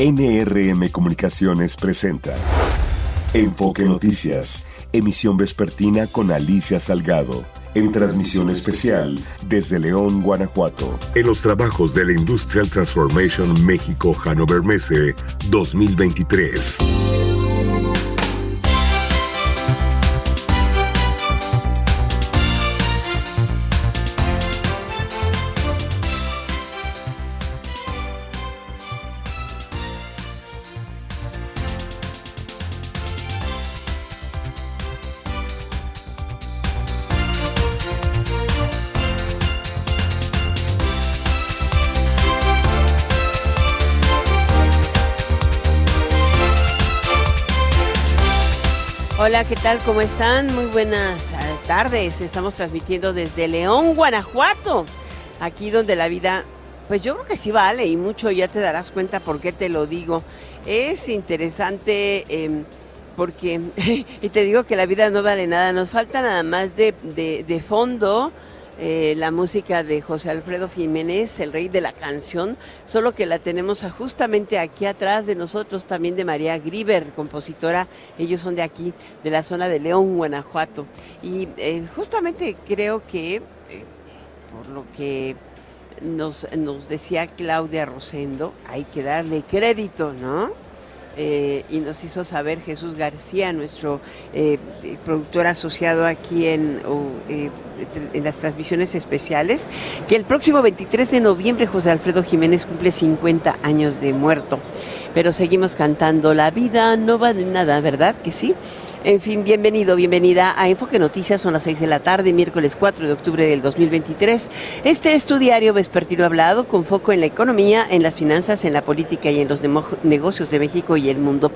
NRM Comunicaciones presenta Enfoque Noticias, emisión vespertina con Alicia Salgado, en transmisión especial desde León, Guanajuato, en los trabajos de la Industrial Transformation México Hannover Messe 2023. ¿Qué tal? ¿Cómo están? Muy buenas eh, tardes. Estamos transmitiendo desde León, Guanajuato, aquí donde la vida, pues yo creo que sí vale y mucho, ya te darás cuenta por qué te lo digo. Es interesante em, porque, y te digo que la vida no vale nada, nos falta nada más de, de, de fondo eh, la música de José Alfredo Jiménez, el rey de la canción, solo que la tenemos justamente aquí atrás de nosotros, también de María Griver, compositora, ellos son de aquí, de la zona de León, Guanajuato. Y eh, justamente creo que, eh, por lo que nos, nos decía Claudia Rosendo, hay que darle crédito, ¿no? Eh, y nos hizo saber Jesús García, nuestro eh, productor asociado aquí en, eh, en las transmisiones especiales, que el próximo 23 de noviembre José Alfredo Jiménez cumple 50 años de muerto. Pero seguimos cantando La vida no va de nada, ¿verdad que sí? En fin, bienvenido, bienvenida a Enfoque Noticias, son las 6 de la tarde, miércoles 4 de octubre del 2023. Este es tu diario vespertino hablado con foco en la economía, en las finanzas, en la política y en los negocios de México y el mundo.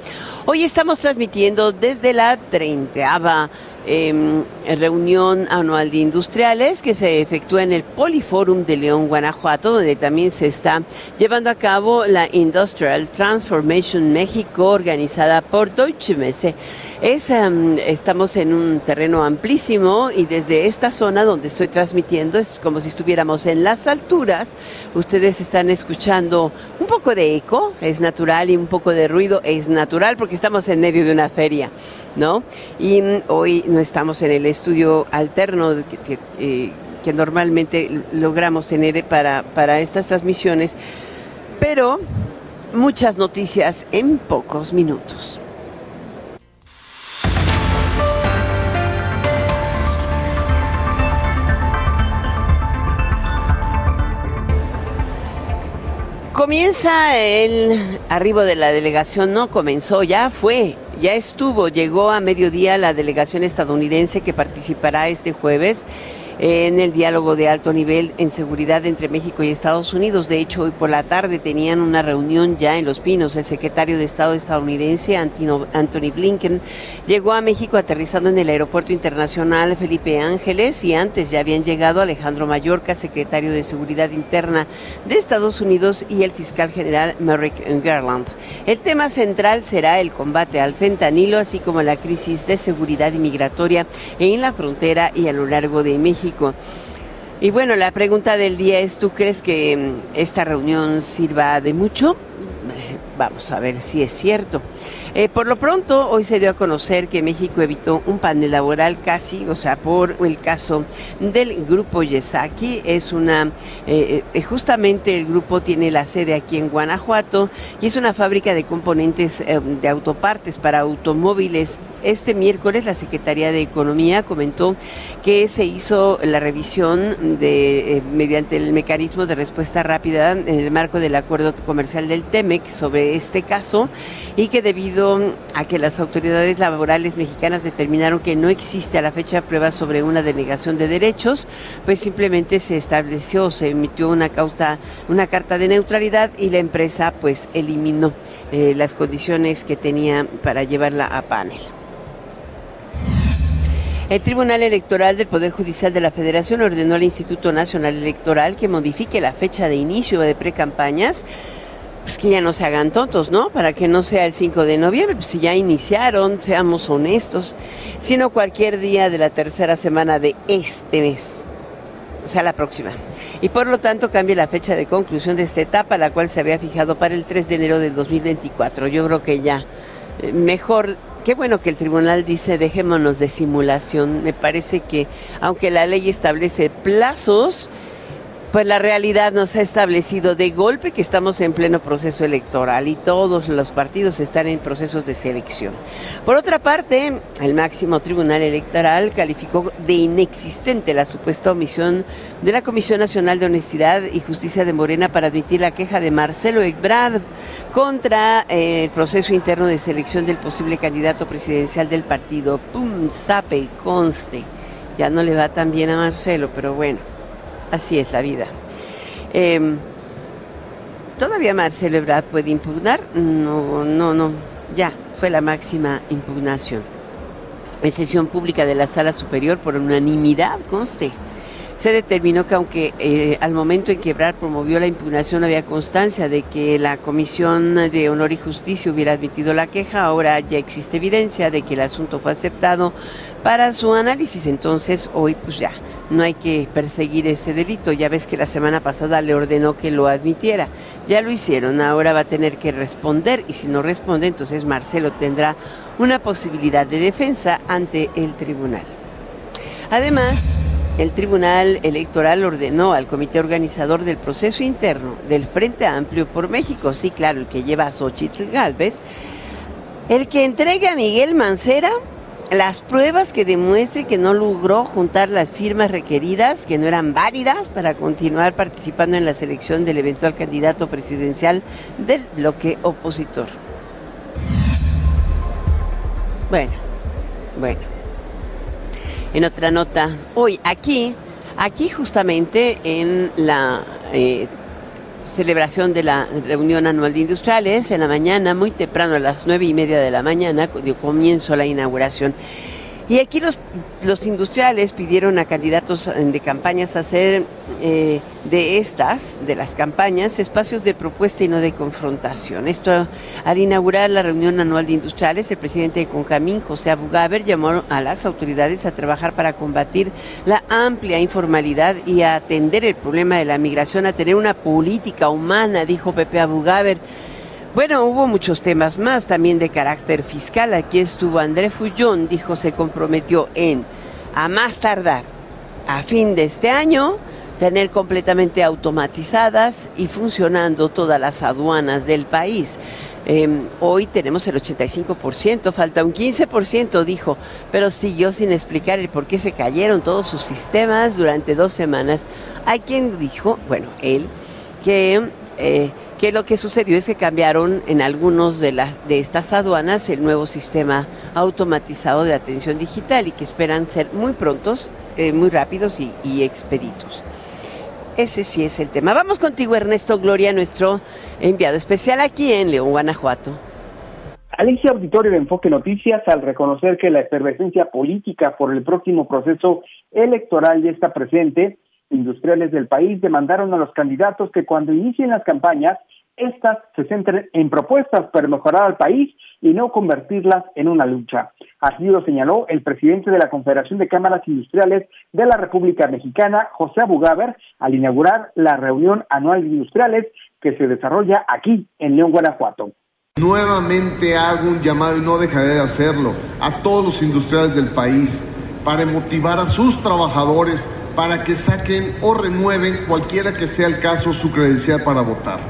Hoy estamos transmitiendo desde la 30 eh, reunión anual de industriales que se efectúa en el Poliforum de León, Guanajuato, donde también se está llevando a cabo la Industrial Transformation México, organizada por Deutsche Messe. Es, um, estamos en un terreno amplísimo y desde esta zona donde estoy transmitiendo es como si estuviéramos en las alturas. Ustedes están escuchando un poco de eco, es natural, y un poco de ruido, es natural porque estamos en medio de una feria, ¿no? Y um, hoy no estamos en el estudio alterno eh, que normalmente logramos tener para, para estas transmisiones, pero muchas noticias en pocos minutos. Comienza el arribo de la delegación, no comenzó, ya fue, ya estuvo, llegó a mediodía la delegación estadounidense que participará este jueves en el diálogo de alto nivel en seguridad entre México y Estados Unidos. De hecho, hoy por la tarde tenían una reunión ya en Los Pinos. El secretario de Estado estadounidense, Anthony Blinken, llegó a México aterrizando en el Aeropuerto Internacional Felipe Ángeles y antes ya habían llegado Alejandro Mayorka, secretario de Seguridad Interna de Estados Unidos, y el fiscal general Merrick Garland. El tema central será el combate al fentanilo, así como la crisis de seguridad inmigratoria en la frontera y a lo largo de México. Y bueno, la pregunta del día es, ¿tú crees que mm, esta reunión sirva de mucho? Eh, vamos a ver si es cierto. Eh, por lo pronto, hoy se dio a conocer que México evitó un panel laboral casi, o sea, por el caso del grupo Yesaki. Es una, eh, eh, justamente el grupo tiene la sede aquí en Guanajuato y es una fábrica de componentes eh, de autopartes para automóviles. Este miércoles la Secretaría de Economía comentó que se hizo la revisión de eh, mediante el mecanismo de respuesta rápida en el marco del acuerdo comercial del TEMEC sobre este caso y que debido a que las autoridades laborales mexicanas determinaron que no existe a la fecha prueba sobre una denegación de derechos, pues simplemente se estableció, se emitió una cauta, una carta de neutralidad y la empresa pues eliminó eh, las condiciones que tenía para llevarla a panel. El Tribunal Electoral del Poder Judicial de la Federación ordenó al Instituto Nacional Electoral que modifique la fecha de inicio de precampañas pues que ya no se hagan tontos, ¿no? Para que no sea el 5 de noviembre, pues si ya iniciaron, seamos honestos, sino cualquier día de la tercera semana de este mes. sea la próxima. Y por lo tanto cambie la fecha de conclusión de esta etapa, la cual se había fijado para el 3 de enero del 2024. Yo creo que ya eh, mejor Qué bueno que el tribunal dice dejémonos de simulación. Me parece que aunque la ley establece plazos, pues la realidad nos ha establecido de golpe que estamos en pleno proceso electoral y todos los partidos están en procesos de selección. Por otra parte, el máximo tribunal electoral calificó de inexistente la supuesta omisión de la Comisión Nacional de Honestidad y Justicia de Morena para admitir la queja de Marcelo Ebrard contra eh, el proceso interno de selección del posible candidato presidencial del partido. Pum, sape, conste. Ya no le va tan bien a Marcelo, pero bueno. Así es la vida. Em, ¿Todavía Marcelo Ebrard puede impugnar? No, no, no. Ya, fue la máxima impugnación. En sesión pública de la Sala Superior por unanimidad, conste se determinó que aunque eh, al momento en que Ebrard promovió la impugnación había constancia de que la Comisión de Honor y Justicia hubiera admitido la queja, ahora ya existe evidencia de que el asunto fue aceptado para su análisis. Entonces, hoy pues ya no hay que perseguir ese delito. Ya ves que la semana pasada le ordenó que lo admitiera. Ya lo hicieron, ahora va a tener que responder y si no responde, entonces Marcelo tendrá una posibilidad de defensa ante el tribunal. Además, el Tribunal Electoral ordenó al comité organizador del proceso interno del Frente Amplio por México, sí, claro, el que lleva a Xochitl Galvez, el que entregue a Miguel Mancera las pruebas que demuestren que no logró juntar las firmas requeridas, que no eran válidas para continuar participando en la selección del eventual candidato presidencial del bloque opositor. Bueno, bueno. En otra nota, hoy aquí, aquí justamente en la eh, celebración de la reunión anual de industriales, en la mañana, muy temprano, a las nueve y media de la mañana, comienzo la inauguración. Y aquí los, los industriales pidieron a candidatos de campañas hacer eh, de estas, de las campañas, espacios de propuesta y no de confrontación. Esto al inaugurar la reunión anual de industriales, el presidente de Concamín, José Abugaber, llamó a las autoridades a trabajar para combatir la amplia informalidad y a atender el problema de la migración, a tener una política humana, dijo Pepe Abugaber. Bueno, hubo muchos temas más también de carácter fiscal. Aquí estuvo André Fullón, dijo, se comprometió en, a más tardar, a fin de este año, tener completamente automatizadas y funcionando todas las aduanas del país. Em, hoy tenemos el 85%, falta un 15%, dijo, pero siguió sin explicar el por qué se cayeron todos sus sistemas durante dos semanas. Hay quien dijo, bueno, él, que eh, que lo que sucedió es que cambiaron en algunos de, las, de estas aduanas el nuevo sistema automatizado de atención digital y que esperan ser muy prontos, eh, muy rápidos y, y, expeditos. Ese sí es el tema. Vamos contigo, Ernesto Gloria, nuestro enviado especial aquí en León, Guanajuato. Alicia Auditorio de Enfoque Noticias, al reconocer que la efervescencia política por el próximo proceso electoral ya está presente, industriales del país demandaron a los candidatos que cuando inicien las campañas, estas se centren en propuestas para mejorar al país y no convertirlas en una lucha. Así lo señaló el presidente de la Confederación de Cámaras Industriales de la República Mexicana, José Abugaber, al inaugurar la reunión anual de industriales que se desarrolla aquí en León, Guanajuato. Nuevamente hago un llamado y no dejaré de hacerlo a todos los industriales del país para motivar a sus trabajadores para que saquen o renueven, cualquiera que sea el caso, su credencial para votar.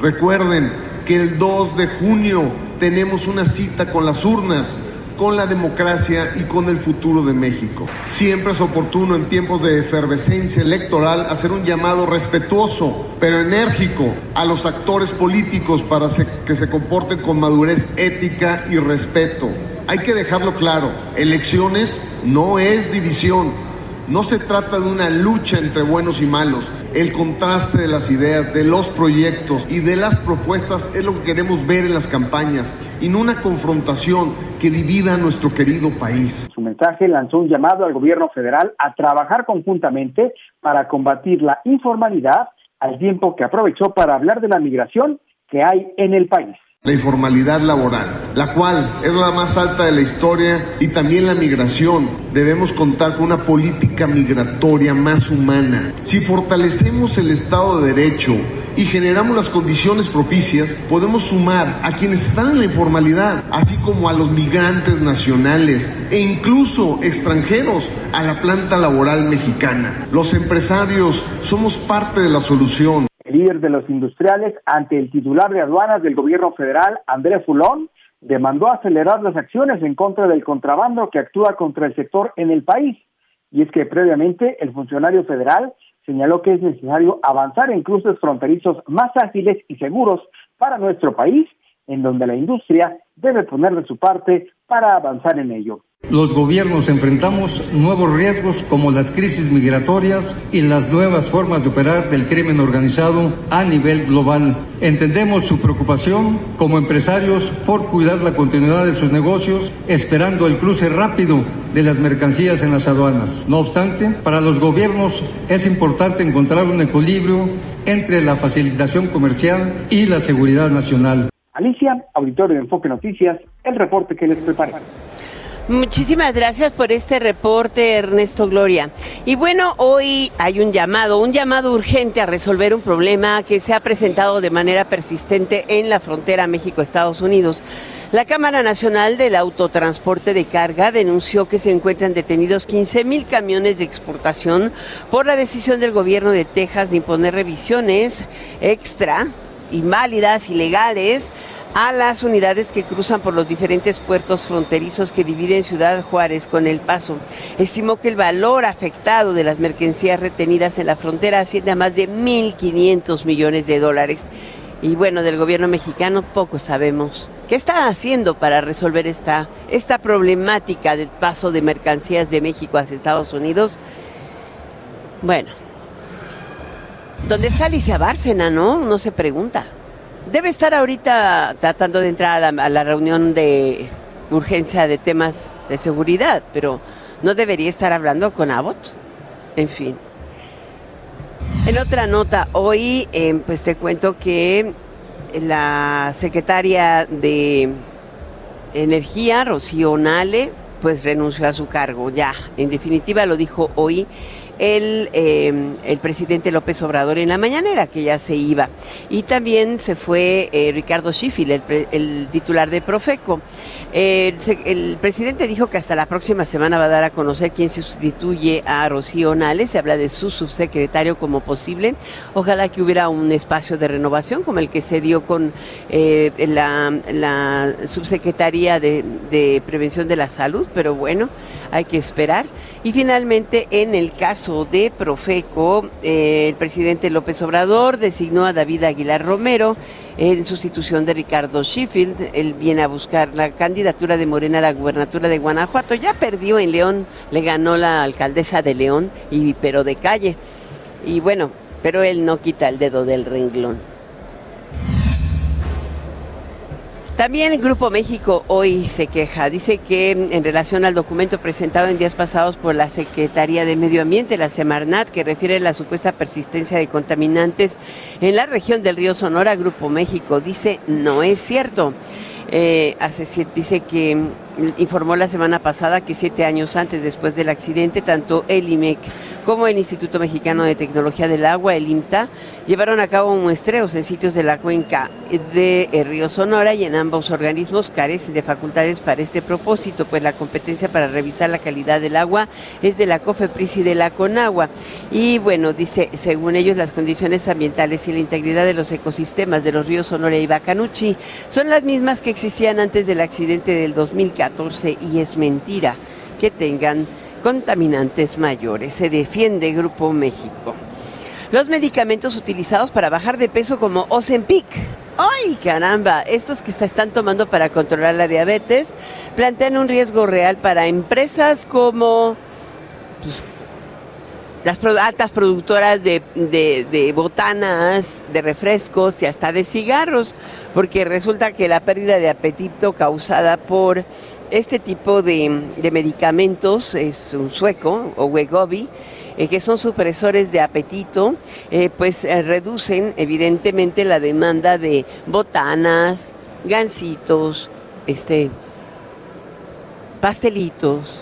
Recuerden que el 2 de junio tenemos una cita con las urnas, con la democracia y con el futuro de México. Siempre es oportuno en tiempos de efervescencia electoral hacer un llamado respetuoso, pero enérgico, a los actores políticos para que se comporten con madurez ética y respeto. Hay que dejarlo claro, elecciones no es división, no se trata de una lucha entre buenos y malos. El contraste de las ideas, de los proyectos y de las propuestas es lo que queremos ver en las campañas y no una confrontación que divida a nuestro querido país. Su mensaje lanzó un llamado al gobierno federal a trabajar conjuntamente para combatir la informalidad al tiempo que aprovechó para hablar de la migración que hay en el país. La informalidad laboral, la cual es la más alta de la historia y también la migración. Debemos contar con una política migratoria más humana. Si fortalecemos el Estado de Derecho y generamos las condiciones propicias, podemos sumar a quienes están en la informalidad, así como a los migrantes nacionales e incluso extranjeros a la planta laboral mexicana. Los empresarios somos parte de la solución líder de los industriales, ante el titular de aduanas del gobierno federal, Andrés Fulón, demandó acelerar las acciones en contra del contrabando que actúa contra el sector en el país. Y es que previamente el funcionario federal señaló que es necesario avanzar en cruces fronterizos más ágiles y seguros para nuestro país, en donde la industria debe poner de su parte para avanzar en ello. Los gobiernos enfrentamos nuevos riesgos como las crisis migratorias y las nuevas formas de operar del crimen organizado a nivel global. Entendemos su preocupación como empresarios por cuidar la continuidad de sus negocios, esperando el cruce rápido de las mercancías en las aduanas. No obstante, para los gobiernos es importante encontrar un equilibrio entre la facilitación comercial y la seguridad nacional. Alicia, auditorio de Enfoque Noticias, el reporte que les prepara. Muchísimas gracias por este reporte, Ernesto Gloria. Y bueno, hoy hay un llamado, un llamado urgente a resolver un problema que se ha presentado de manera persistente en la frontera México-Estados Unidos. La Cámara Nacional del Autotransporte de Carga denunció que se encuentran detenidos 15 mil camiones de exportación por la decisión del gobierno de Texas de imponer revisiones extra, inválidas, ilegales a las unidades que cruzan por los diferentes puertos fronterizos que dividen Ciudad Juárez con El Paso. Estimó que el valor afectado de las mercancías retenidas en la frontera asciende a más de 1.500 millones de dólares. Y bueno, del gobierno mexicano poco sabemos. ¿Qué está haciendo para resolver esta, esta problemática del paso de mercancías de México hacia Estados Unidos? Bueno, ¿dónde está Alicia Bárcena, no? Uno se pregunta. Debe estar ahorita tratando de entrar a la, reunión de urgencia de temas de seguridad, pero no debería estar hablando con Abbott. En fin. En otra nota, hoy em, pues te cuento que la secretaria de Energía, Rocío Nale, pues renunció a su cargo ya. En definitiva lo dijo hoy el, em, el presidente López Obrador en la mañanera, que ya se iba. Y también se fue eh, Ricardo Schiffel, el, el, titular de Profeco. El, presidente dijo que hasta la próxima semana va a dar a conocer quién se sustituye a Rocío Nales. Se habla de su subsecretario como posible. Ojalá que hubiera un espacio de renovación como el que se dio con eh, la, subsecretaría de, de Prevención de la Salud, pero bueno, hay que esperar. Y finalmente, en el caso de Profeco, eh, el presidente López Obrador designó a David Aguilar Romero en sustitución de Ricardo Sheffield. Él viene a buscar la candidatura de Morena a la gubernatura de Guanajuato. Ya perdió en León, le ganó la alcaldesa de León, y, pero de calle. Y bueno, pero él no quita el dedo del renglón. También el Grupo México hoy se queja. Dice que en relación al documento presentado en días pasados por la Secretaría de Medio Ambiente, la Semarnat, que refiere a la supuesta persistencia de contaminantes en la región del río Sonora, Grupo México dice no es cierto. Eh, dice que informó la semana pasada que siete años antes, después del accidente, tanto el IMEC como el Instituto Mexicano de Tecnología del Agua, el IMTA, llevaron a cabo muestreos en sitios de la cuenca de eh, Río Sonora y en ambos organismos carecen de facultades para este propósito, pues la competencia para revisar la calidad del agua es de la COFEPRIS y de la CONAGUA. Y bueno, dice, según ellos, las condiciones ambientales y la integridad de los ecosistemas de los ríos Sonora y Bacanuchi son las mismas que existían antes del accidente del 2014 y es mentira que tengan contaminantes mayores. Se defiende Grupo México. Los medicamentos utilizados para bajar de peso como Ozempic. ¡Ay, caramba! Estos que se están tomando para controlar la diabetes plantean un riesgo real para empresas como pues, las altas productoras de, de, botanas, de refrescos y hasta de cigarros, porque resulta que la pérdida de apetito causada por este tipo de, medicamentos es un sueco o Wegovy, eh, que son supresores de apetito, eh, pues eh, reducen evidentemente la demanda de botanas, gancitos, este, pastelitos,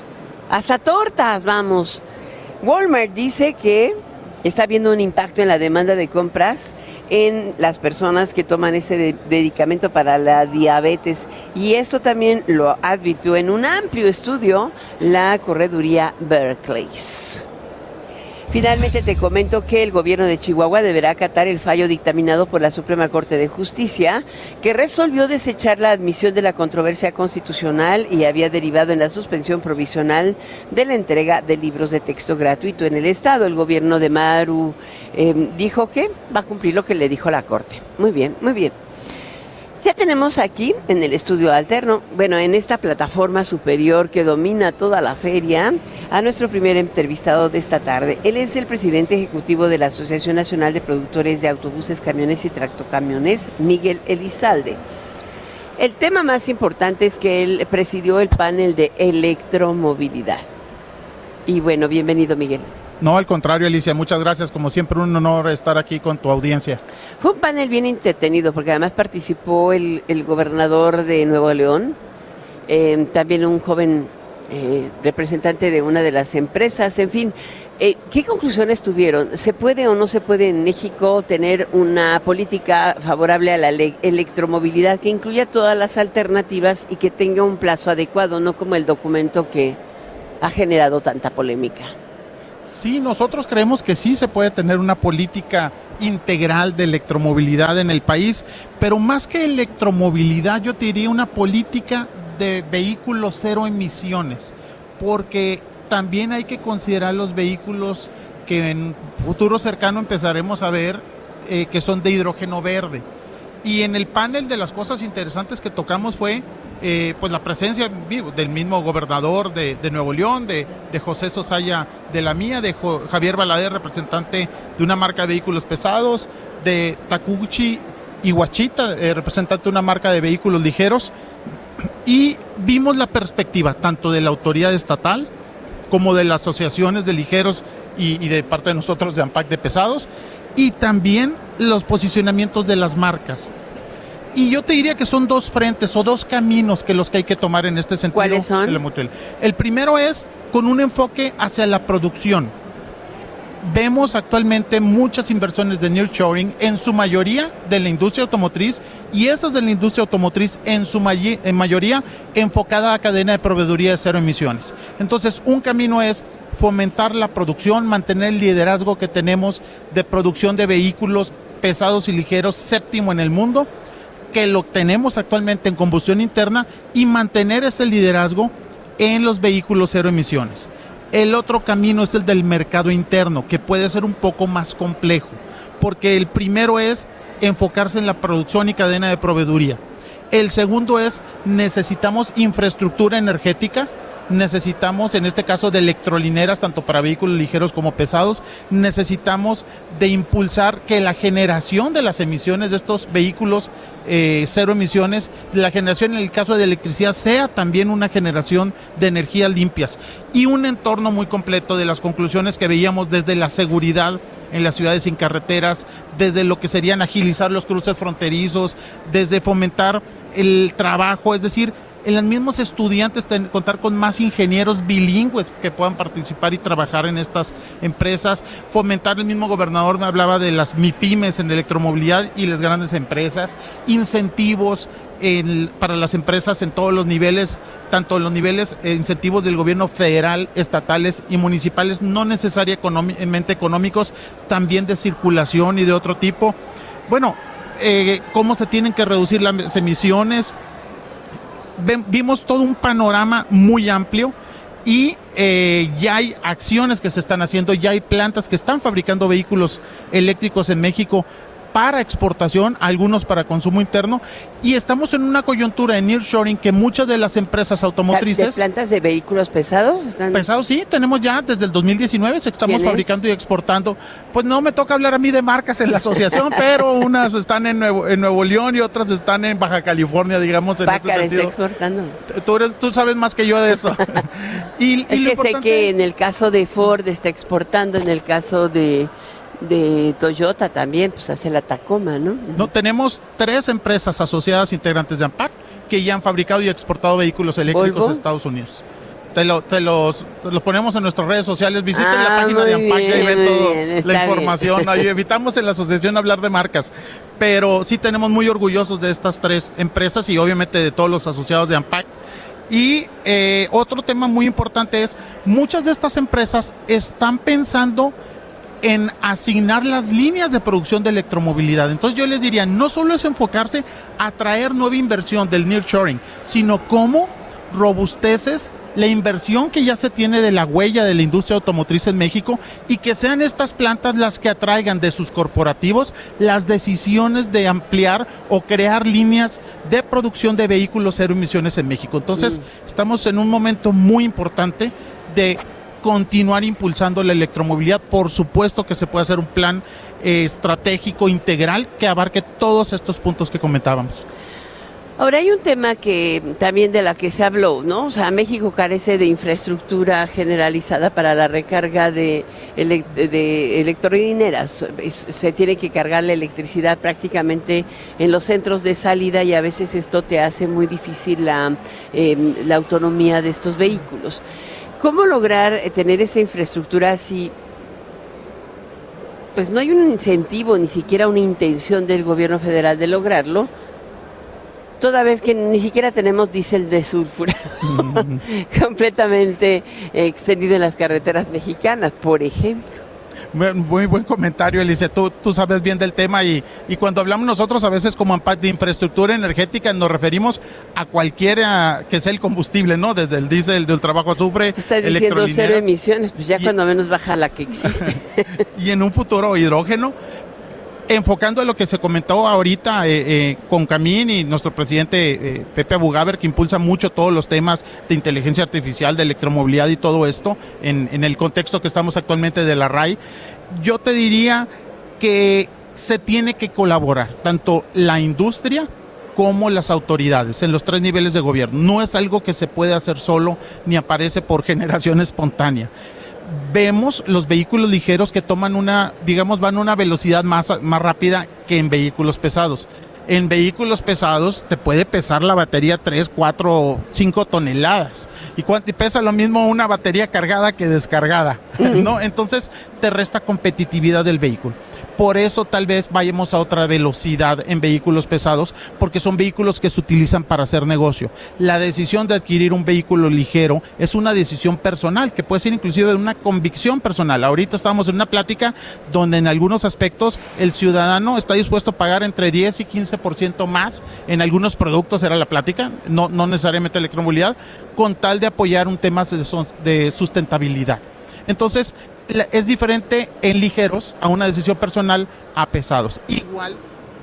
hasta tortas, vamos. Walmart dice que está viendo un impacto en la demanda de compras en las personas que toman ese medicamento para la diabetes. Y esto también lo advirtió en un amplio estudio la correduría Berkeley. Finalmente te comento que el gobierno de Chihuahua deberá acatar el fallo dictaminado por la Suprema Corte de Justicia, que resolvió desechar la admisión de la controversia constitucional y había derivado en la suspensión provisional de la entrega de libros de texto gratuito en el Estado. El gobierno de Maru eh, dijo que va a cumplir lo que le dijo la Corte. Muy bien, muy bien. Ya tenemos aquí en el estudio alterno, bueno, en esta plataforma superior que domina toda la feria, a nuestro primer entrevistado de esta tarde. Él es el presidente ejecutivo de la Asociación Nacional de Productores de Autobuses, Camiones y Tractocamiones, Miguel Elizalde. El tema más importante es que él presidió el panel de electromovilidad. Y bueno, bienvenido Miguel. No, al contrario, Alicia, muchas gracias. Como siempre, un honor estar aquí con tu audiencia. Fue un panel bien entretenido porque además participó el, gobernador de Nuevo León, eh, también un joven eh, representante de una de las empresas, en fin. Eh, ¿Qué conclusiones tuvieron? ¿Se puede o no se puede en México tener una política favorable a la electromovilidad que incluya todas las alternativas y que tenga un plazo adecuado, no como el documento que ha generado tanta polémica? Sí, nosotros creemos que sí se puede tener una política integral de electromovilidad en el país, pero más que electromovilidad, yo te diría una política de vehículos cero emisiones, porque también hay que considerar los vehículos que en futuro cercano empezaremos a ver eh, que son de hidrógeno verde. Y en el panel de las cosas interesantes que tocamos fue eh, pues la presencia del mismo gobernador de, Nuevo León, de, José Sosaya de la Mía, de Javier Balader, representante de una marca de vehículos pesados, de Takuchi Iwachita, eh, representante de una marca de vehículos ligeros, y vimos la perspectiva tanto de la autoridad estatal como de las asociaciones de ligeros y de parte de nosotros de AMPAC de pesados, y también los posicionamientos de las marcas. Y yo te diría que son dos frentes o dos caminos que los que hay que tomar en este sentido. ¿Cuáles son? El primero es con un enfoque hacia la producción. Vemos actualmente muchas inversiones de nearshoring, en su mayoría de la industria automotriz, y esas de la industria automotriz en su en mayoría enfocada a cadena de proveeduría de cero emisiones. Entonces, un camino es fomentar la producción, mantener el liderazgo que tenemos de producción de vehículos pesados y ligeros, séptimo en el mundo, que lo tenemos actualmente en combustión interna y mantener ese liderazgo en los vehículos cero emisiones. El otro camino es el del mercado interno, que puede ser un poco más complejo, porque el primero es enfocarse en la producción y cadena de proveeduría. El segundo es necesitamos infraestructura energética necesitamos, en este caso de electrolineras, tanto para vehículos ligeros como pesados, necesitamos de impulsar que la generación de las emisiones de estos vehículos eh, cero emisiones, la generación en el caso de electricidad sea también una generación de energías limpias y un entorno muy completo de las conclusiones que veíamos desde la seguridad en las ciudades sin carreteras, desde lo que serían agilizar los cruces fronterizos, desde fomentar el trabajo, es decir, en los mismos estudiantes contar con más ingenieros bilingües que puedan participar y trabajar en estas empresas, fomentar el mismo gobernador me hablaba de las MIPIMES en electromovilidad y las grandes empresas, incentivos para las empresas en todos los niveles, tanto en los niveles eh, incentivos del gobierno federal, estatales y municipales, no necesariamente económicos, también de circulación y de otro tipo. Bueno, eh, cómo se tienen que reducir las emisiones, vimos todo un panorama muy amplio y eh, ya hay acciones que se están haciendo, ya hay plantas que están fabricando vehículos eléctricos en México para exportación, algunos para consumo interno, y estamos en una coyuntura en nearshoring que muchas de las empresas automotrices... ¿De plantas de vehículos pesados? Están... Pesados, sí, tenemos ya desde el 2019, se estamos fabricando y exportando. Pues no me toca hablar a mí de marcas en la asociación, pero unas están en Nuevo, en Nuevo León y otras están en Baja California, digamos, en este sentido. exportando. Tú, tú, sabes más que yo de eso. y, es que sé que en el caso de Ford está exportando, en el caso de de Toyota también, pues hace la Tacoma, ¿no? No, tenemos tres empresas asociadas integrantes de AMPAC que ya han fabricado y exportado vehículos eléctricos a Estados Unidos. Te, lo, te los, ponemos en nuestras redes sociales. Visiten la ah, página de AMPAC y ven toda la información. Ahí evitamos en la asociación hablar de marcas. Pero sí tenemos muy orgullosos de estas tres empresas y obviamente de todos los asociados de AMPAC. Y eh, otro tema muy importante es, muchas de estas empresas están pensando en asignar las líneas de producción de electromovilidad. Entonces yo les diría, no solo es enfocarse a traer nueva inversión del nearshoring, sino cómo robusteces la inversión que ya se tiene de la huella de la industria automotriz en México y que sean estas plantas las que atraigan de sus corporativos las decisiones de ampliar o crear líneas de producción de vehículos cero emisiones en México. Entonces, mm. estamos en un momento muy importante de continuar impulsando la electromovilidad. Por supuesto que se puede hacer un plan eh, estratégico integral que abarque todos estos puntos que comentábamos. Ahora hay un tema que también de la que se habló, ¿no? O sea, México carece de infraestructura generalizada para la recarga de, electrolineras. Se tiene que cargar la electricidad prácticamente en los centros de salida y a veces esto te hace muy difícil la, em, la autonomía de estos vehículos. ¿Cómo lograr eh, tener esa infraestructura si pues no hay un incentivo, ni siquiera una intención del gobierno federal de lograrlo? toda vez que ni siquiera tenemos diésel de sulfuro completamente extendido en las carreteras mexicanas, por ejemplo. Muy buen comentario, Alicia. Tú, tú sabes bien del tema y, y cuando hablamos nosotros a veces como de infraestructura energética nos referimos a cualquiera que sea el combustible, ¿no? Desde el diésel, del trabajo azufre. Tú estás diciendo cero emisiones, pues ya cuando menos baja la que existe. y en un futuro hidrógeno, enfocando a lo que se comentó ahorita eh, eh, con Camín y nuestro presidente eh, Pepe Abugaber, que impulsa mucho todos los temas de inteligencia artificial, de electromovilidad y todo esto, en, en el contexto que estamos actualmente de la RAI, yo te diría que se tiene que colaborar, tanto la industria como las autoridades en los tres niveles de gobierno. No es algo que se puede hacer solo ni aparece por generación espontánea vemos los vehículos ligeros que toman una, digamos, van a una velocidad más, más rápida que en vehículos pesados. En vehículos pesados te puede pesar la batería 3, 4, 5 toneladas. Y, y pesa lo mismo una batería cargada que descargada, ¿no? Entonces te resta competitividad del vehículo. Por eso tal vez vayamos a otra velocidad en vehículos pesados, porque son vehículos que se utilizan para hacer negocio. La decisión de adquirir un vehículo ligero es una decisión personal, que puede ser inclusive una convicción personal. Ahorita estamos en una plática donde en algunos aspectos el ciudadano está dispuesto a pagar entre 10 y 15% más en algunos productos, era la plática, no, no necesariamente electromovilidad, con tal de apoyar un tema de sustentabilidad. Entonces, es diferente en ligeros a una decisión personal a pesados. Igual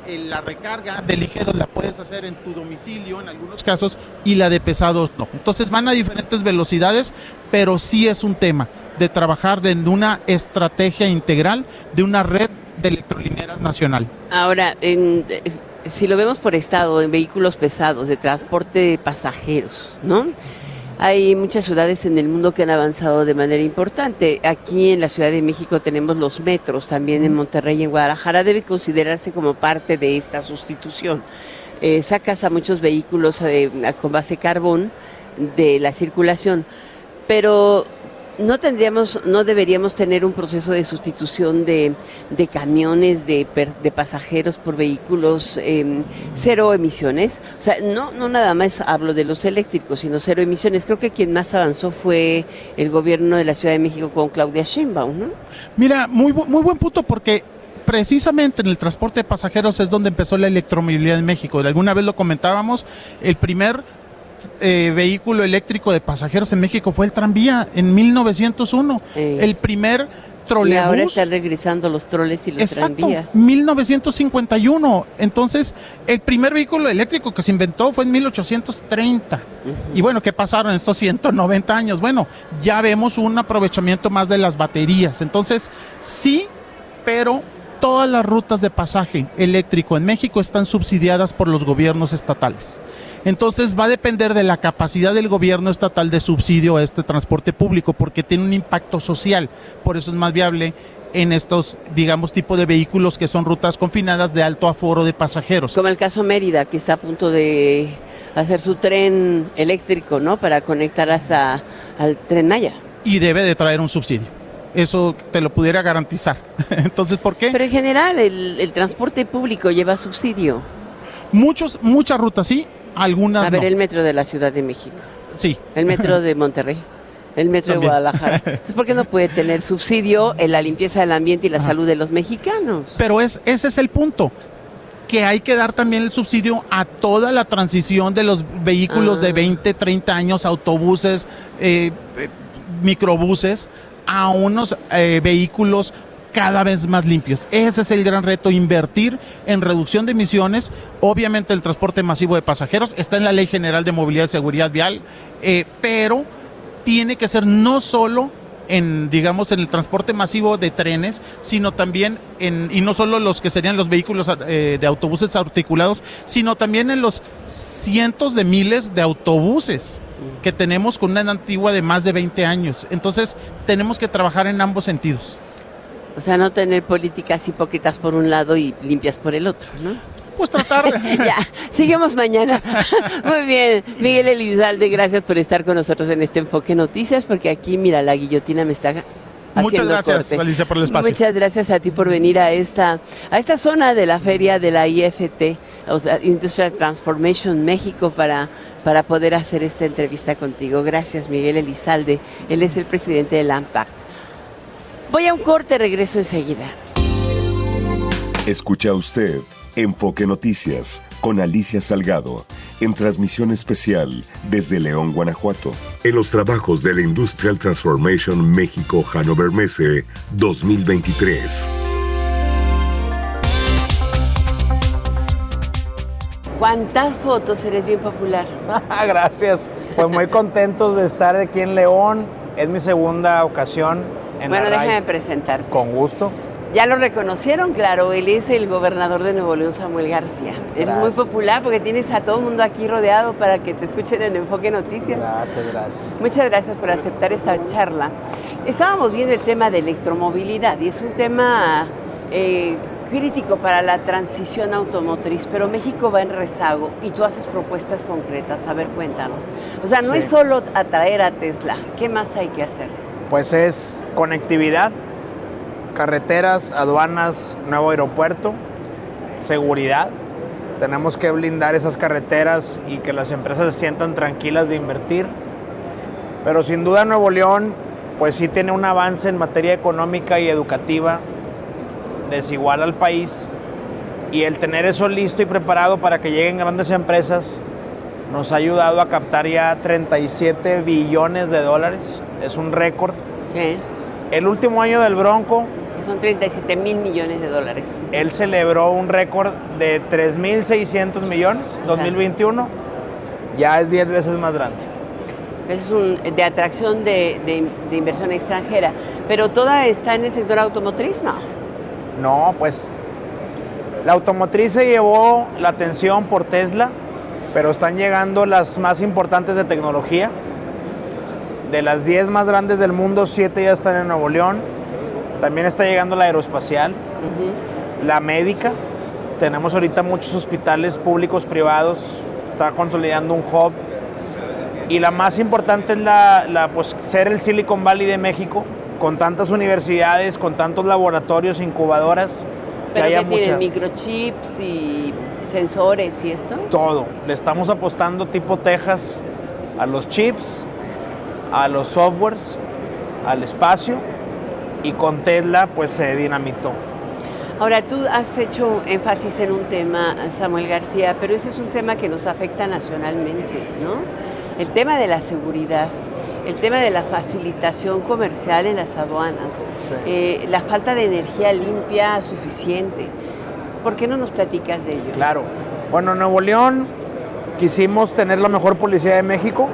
la recarga de ligeros la puedes hacer en tu domicilio en algunos casos y la de pesados no. Entonces van a diferentes velocidades, pero sí es un tema de trabajar de una estrategia integral de una red de electrolineras nacional. Ahora, en, si lo vemos por estado, en vehículos pesados, de transporte de pasajeros, ¿no? Hay muchas ciudades en el mundo que han avanzado de manera importante. Aquí en la Ciudad de México tenemos los metros, también en Monterrey y en Guadalajara. Debe considerarse como parte de esta sustitución. Eh, sacas a muchos vehículos eh, con base carbón de la circulación, pero no tendríamos, no deberíamos tener un proceso de sustitución de, camiones, de, de, pasajeros por vehículos em, cero emisiones. O sea, no, no nada más hablo de los eléctricos, sino cero emisiones. Creo que quien más avanzó fue el gobierno de la Ciudad de México con Claudia Sheinbaum, ¿no? Mira, muy, muy buen punto porque precisamente en el transporte de pasajeros es donde empezó la electromovilidad en México. De alguna vez lo comentábamos, el primer eh, vehículo eléctrico de pasajeros en México fue el tranvía en 1901. El primer trolebús. Y ahora están regresando los troles y los Exacto, 1951. Entonces, el primer vehículo eléctrico que se inventó fue en 1830. Y bueno, ¿qué pasaron estos 190 años? Bueno, ya vemos un aprovechamiento más de las baterías. Entonces, sí, pero todas las rutas de pasaje eléctrico en México están subsidiadas por los gobiernos estatales. Entonces va a depender de la capacidad del gobierno estatal de subsidio a este transporte público porque tiene un impacto social. Por eso es más viable en estos, digamos, tipo de vehículos que son rutas confinadas de alto aforo de pasajeros. Como el caso Mérida, que está a punto de hacer su tren eléctrico, ¿no? Para conectar hasta al tren Maya. Y debe de traer un subsidio. Eso te lo pudiera garantizar. Entonces, ¿por qué? Pero en general, el, el transporte público lleva subsidio. Muchos, muchas rutas sí, algunas A ver, no. el metro de la Ciudad de México, Sí. el metro de Monterrey, el metro También. de Guadalajara. Entonces, ¿por qué no puede tener subsidio en la limpieza del ambiente y la Ajá. salud de los mexicanos? Pero es, ese es el punto. Que hay que dar también el subsidio a toda la transición de los vehículos Ah. de 20, 30 años, autobuses, eh, eh, microbuses, a unos eh, vehículos cada vez más limpios. Ese es el gran reto, invertir en reducción de emisiones. Obviamente el transporte masivo de pasajeros está en la Ley General de Movilidad y Seguridad Vial, eh, pero tiene que ser no solo en digamos en el transporte masivo de trenes, sino también en y no solo los que serían los vehículos eh, de autobuses articulados, sino también en los cientos de miles de autobuses que tenemos con una antigua de más de 20 años. Entonces, tenemos que trabajar en ambos sentidos. O sea, no tener políticas hipócritas por un lado y limpias por el otro, ¿no? Pues tratar ya, seguimos mañana. Muy bien, Miguel Elizalde, gracias por estar con nosotros en este Enfoque Noticias, porque aquí, mira, la guillotina me está Muchas gracias, corte. Alicia, por el espacio. Muchas gracias a ti por venir a esta, a esta zona de la feria de la IFT, o sea, Industrial Transformation México, para, para poder hacer esta entrevista contigo. Gracias, Miguel Elizalde. Él es el presidente del AMPACT. Voy a un corte, regreso enseguida. Escucha usted Enfoque Noticias con Alicia Salgado en transmisión especial desde León, Guanajuato. En los trabajos de la Industrial Transformation México Hannover Messe 2023. ¿Cuántas fotos eres bien popular? Gracias. Pues muy contentos de estar aquí en León. Es mi segunda ocasión en bueno, la RAI. déjame presentarte. Con gusto. Ya lo reconocieron, claro, él es el gobernador de Nuevo León, Samuel García. Es muy popular porque tienes a todo el mundo aquí rodeado para que te escuchen en Enfoque Noticias. Gracias, gracias. Muchas gracias por aceptar esta charla. Estábamos viendo el tema de electromovilidad y es un tema eh, crítico para la transición automotriz, pero México va en rezago y tú haces propuestas concretas. A ver, cuéntanos. O sea, no Sí. es solo atraer a Tesla, ¿qué más hay que hacer? Pues es conectividad, carreteras, aduanas, nuevo aeropuerto, seguridad. Tenemos que blindar esas carreteras y que las empresas se sientan tranquilas de invertir. Pero sin duda Nuevo León, pues sí tiene un avance en materia económica y educativa desigual al país. Y el tener eso listo y preparado para que lleguen grandes empresas nos ha ayudado a captar ya 37 billones de dólares. Es un récord. Sí, El último año del Bronco, son 37 mil millones de dólares. él celebró un récord de 3.600 millones, Ajá. 2021. Ya es 10 veces más grande. Es un, de atracción de, de- de inversión extranjera. Pero toda está en el sector automotriz, no. No, pues la automotriz se llevó la atención por Tesla, pero están llegando las más importantes de tecnología. De las 10 más grandes del mundo, 7 ya están en Nuevo León. También está llegando la aeroespacial, la médica. Tenemos ahorita muchos hospitales públicos, privados. Está consolidando un hub. Y la más importante es la, la, pues, ser el Silicon Valley de México, con tantas universidades, con tantos laboratorios, incubadoras. que Pero haya que tienen mucha- microchips y sensores y esto. todo. Le estamos apostando tipo Texas a los chips, a los softwares, al espacio y con Tesla pues se dinamitó. Ahora, tú has hecho énfasis en un tema, Samuel García, pero ese es un tema que nos afecta nacionalmente, ¿no? El tema de la seguridad, el tema de la facilitación comercial en las aduanas, eh, la falta de energía limpia suficiente. ¿Por qué no nos platicas de ello? Claro. Bueno, en Nuevo León quisimos tener la mejor policía de México.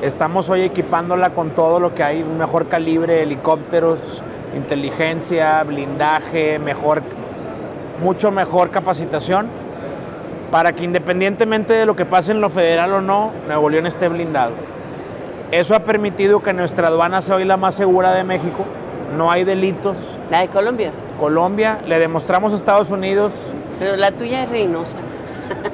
Estamos hoy equipándola con todo lo que hay, mejor calibre, helicópteros, inteligencia, blindaje, mejor, mucho mejor capacitación, para que independientemente de lo que pase en lo federal o no, Nuevo León esté blindado. Eso ha permitido que nuestra aduana sea hoy la más segura de México. No hay delitos. La de Colombia. Colombia, le demostramos a Estados Unidos. Pero la tuya es Reynosa.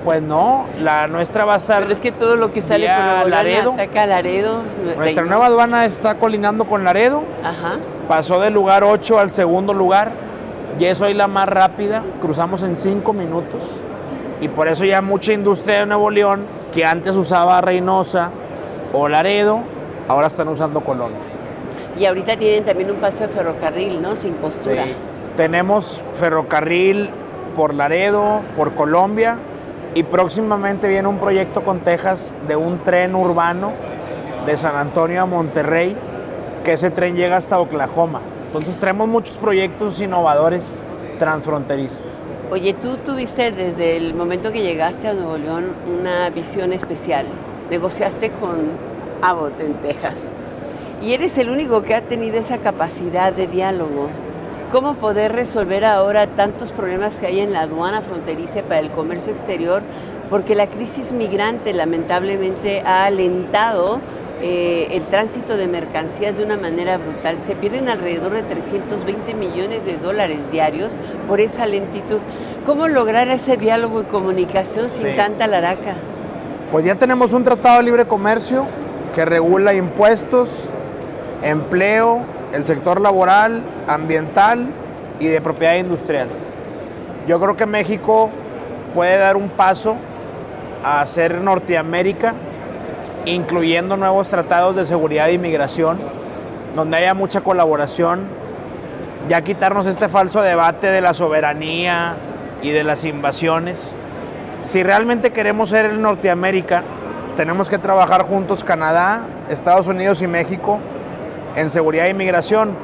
Pues no, la nuestra va a estar. Pero es que todo lo que sale por Laredo. ataca Laredo. Nuestra Reynosa. nueva aduana está colindando con Laredo. Ajá. Pasó del lugar 8 al segundo lugar. Y es hoy la más rápida. Cruzamos en 5 minutos. Y por eso ya mucha industria de Nuevo León, que antes usaba Reynosa o Laredo, ahora están usando Colón. Y ahorita tienen también un paso de ferrocarril, ¿no? Sin costura. Sí. Tenemos ferrocarril por Laredo, por Colombia y próximamente viene un proyecto con Texas de un tren urbano de San Antonio a Monterrey, que ese tren llega hasta Oklahoma. Entonces traemos muchos proyectos innovadores transfronterizos. Oye, tú tuviste desde el momento que llegaste a Nuevo León una visión especial. Negociaste con Abbott en Texas. Y eres el único que ha tenido esa capacidad de diálogo. ¿Cómo poder resolver ahora tantos problemas que hay en la aduana fronteriza para el comercio exterior? Porque la crisis migrante lamentablemente ha alentado eh, el tránsito de mercancías de una manera brutal. Se pierden alrededor de 320 millones de dólares diarios por esa lentitud. ¿Cómo lograr ese diálogo y comunicación sin Sí. tanta laraca? Pues ya tenemos un tratado de libre comercio que regula impuestos, empleo, el sector laboral, ambiental y de propiedad industrial. Yo creo que México puede dar un paso a ser Norteamérica, incluyendo nuevos tratados de seguridad e inmigración, donde haya mucha colaboración, ya quitarnos este falso debate de la soberanía y de las invasiones. Si realmente queremos ser el Norteamérica, tenemos que trabajar juntos Canadá, Estados Unidos y México en seguridad e inmigración.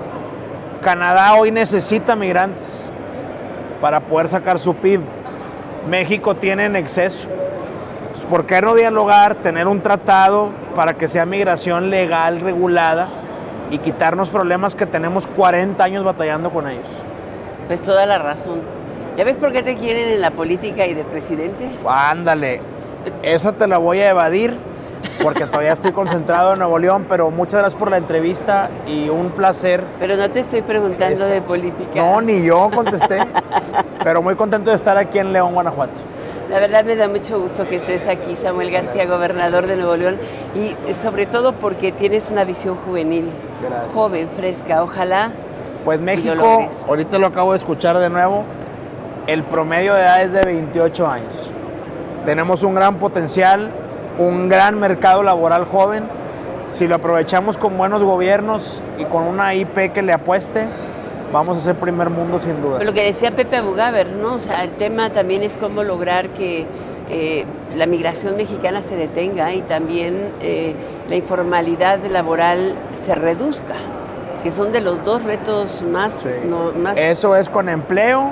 Canadá hoy necesita migrantes para poder sacar su PIB. México tiene en exceso. Pues, ¿Por qué no dialogar, tener un tratado para que sea migración legal, regulada y quitarnos problemas que tenemos 40 años batallando con ellos? Pues toda la razón. ¿Ya ves por qué te quieren en la política y de presidente? Ándale, esa te la voy a evadir porque todavía estoy concentrado en Nuevo León, pero muchas gracias por la entrevista y un placer. Pero no te estoy preguntando Este, de política. No, ni yo contesté, pero muy contento de estar aquí en León, Guanajuato. La verdad me da mucho gusto que estés aquí, Samuel García, Gracias. gobernador de Nuevo León, y eh, sobre todo porque tienes una visión juvenil, Gracias. joven, fresca. Ojalá Pues México, ahorita lo acabo de escuchar de nuevo, el promedio de edad es de 28 años. Tenemos un gran potencial, un gran mercado laboral joven. Si lo aprovechamos con buenos gobiernos y con una IP que le apueste, vamos a ser primer mundo sin duda. Lo que decía Pepe Abugaber, ¿no? O sea, el tema también es cómo lograr que eh, la migración mexicana se detenga y también eh, la informalidad laboral se reduzca, que son de los dos retos más... Sí. no- más Eso es con empleo,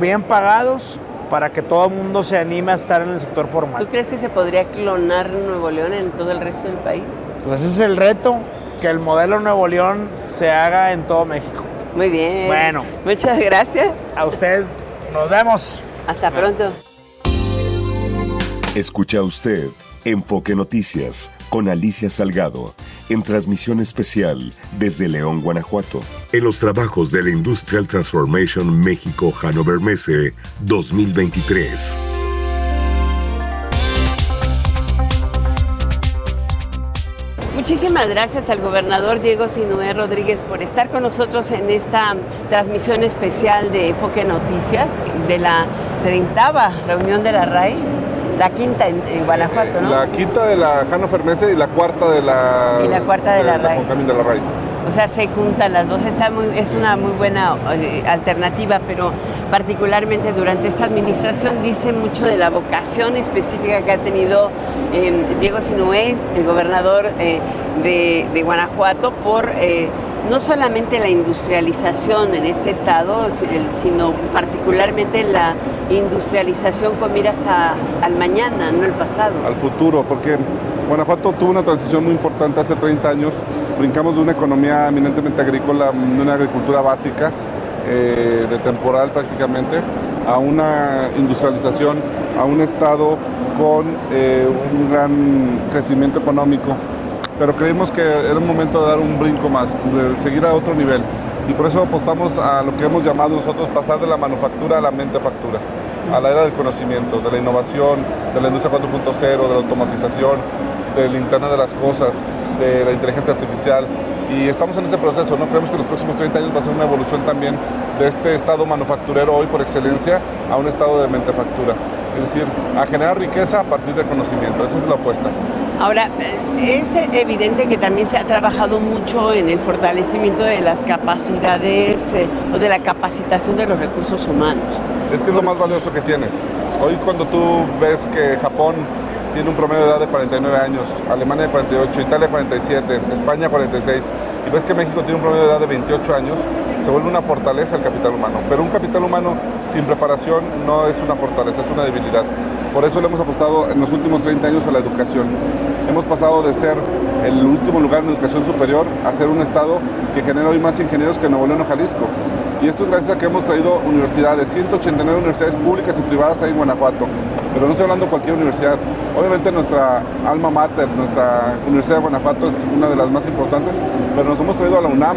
bien pagados, para que todo el mundo se anime a estar en el sector ¿Tú formal. crees que se podría clonar Nuevo León en todo el resto del país? Pues ese es el reto, que el modelo Nuevo León se haga en todo México. Muy bien. Bueno. Muchas gracias. A usted, nos vemos. Hasta pronto. Escucha usted Enfoque Noticias con Alicia Salgado en transmisión especial desde León, Guanajuato. En los trabajos de la Industrial Transformation México Hannover Messe 2023. Muchísimas gracias al gobernador Diego Sinué Rodríguez por estar con nosotros en esta transmisión especial de Enfoque Noticias de la 30 reunión de la RAI, la quinta en, en Guanajuato, ¿no? La quinta de la Hannover Messe y la cuarta de la... Y la cuarta de la RAI. Juan Camín de la RAI. O sea, se juntan las dos, está muy, es una muy buena eh, alternativa, pero particularmente durante esta administración dice mucho de la vocación específica que ha tenido eh, Diego Sinué, el gobernador eh, de, de Guanajuato, por no solamente la industrialización en este estado, si- sino particularmente la industrialización con miras al mañana, no el pasado. Al futuro, porque Guanajuato tuvo una transición muy importante hace 30 años brincamos de una economía eminentemente agrícola, de una agricultura básica, eh, de temporal prácticamente, a una industrialización, a un estado con eh, un gran crecimiento económico. Pero creímos que era un momento de dar un brinco más, de seguir a otro nivel. Y por eso apostamos a lo que hemos llamado nosotros pasar de la manufactura a la mentefactura, a la era del conocimiento, de la innovación, de la industria 4.0, de la automatización, del Internet de las Cosas, de la inteligencia artificial. Y estamos en ese proceso, ¿no? Creemos que en los próximos 30 años va a ser una evolución también de este estado manufacturero hoy por excelencia a un estado de mentefactura. Es decir, a generar riqueza a partir del conocimiento. Esa es la apuesta. Ahora, es evidente que también se ha trabajado mucho en el fortalecimiento de las capacidades eh, o de la capacitación de los recursos humanos. Es que es lo más valioso que tienes. Hoy cuando tú ves que Japón tiene un promedio de edad de 49 años, Alemania de 48, Italia 47, España 46, y ves que México tiene un promedio de edad de 28 años, se vuelve una fortaleza el capital humano. Pero un capital humano sin preparación no es una fortaleza, es una debilidad. Por eso le hemos apostado en los últimos 30 años a la educación. Hemos pasado de ser el último lugar en educación superior a ser un estado que genera hoy más ingenieros que Nuevo León o Jalisco. Y esto es gracias a que hemos traído universidades, 189 universidades públicas y privadas ahí en Guanajuato. Pero no estoy hablando de cualquier universidad. Obviamente nuestra alma mater, nuestra Universidad de Guanajuato es una de las más importantes, pero nos hemos traído a la UNAM.